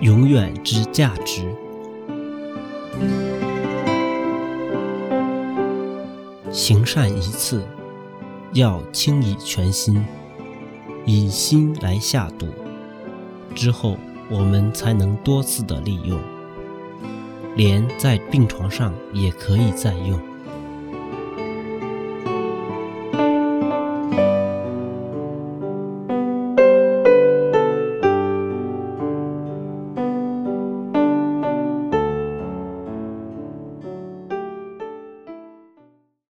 永远之价值。行善一次，要倾以全心，以心来下赌，之后我们才能多次的利用，连在病床上也可以再用。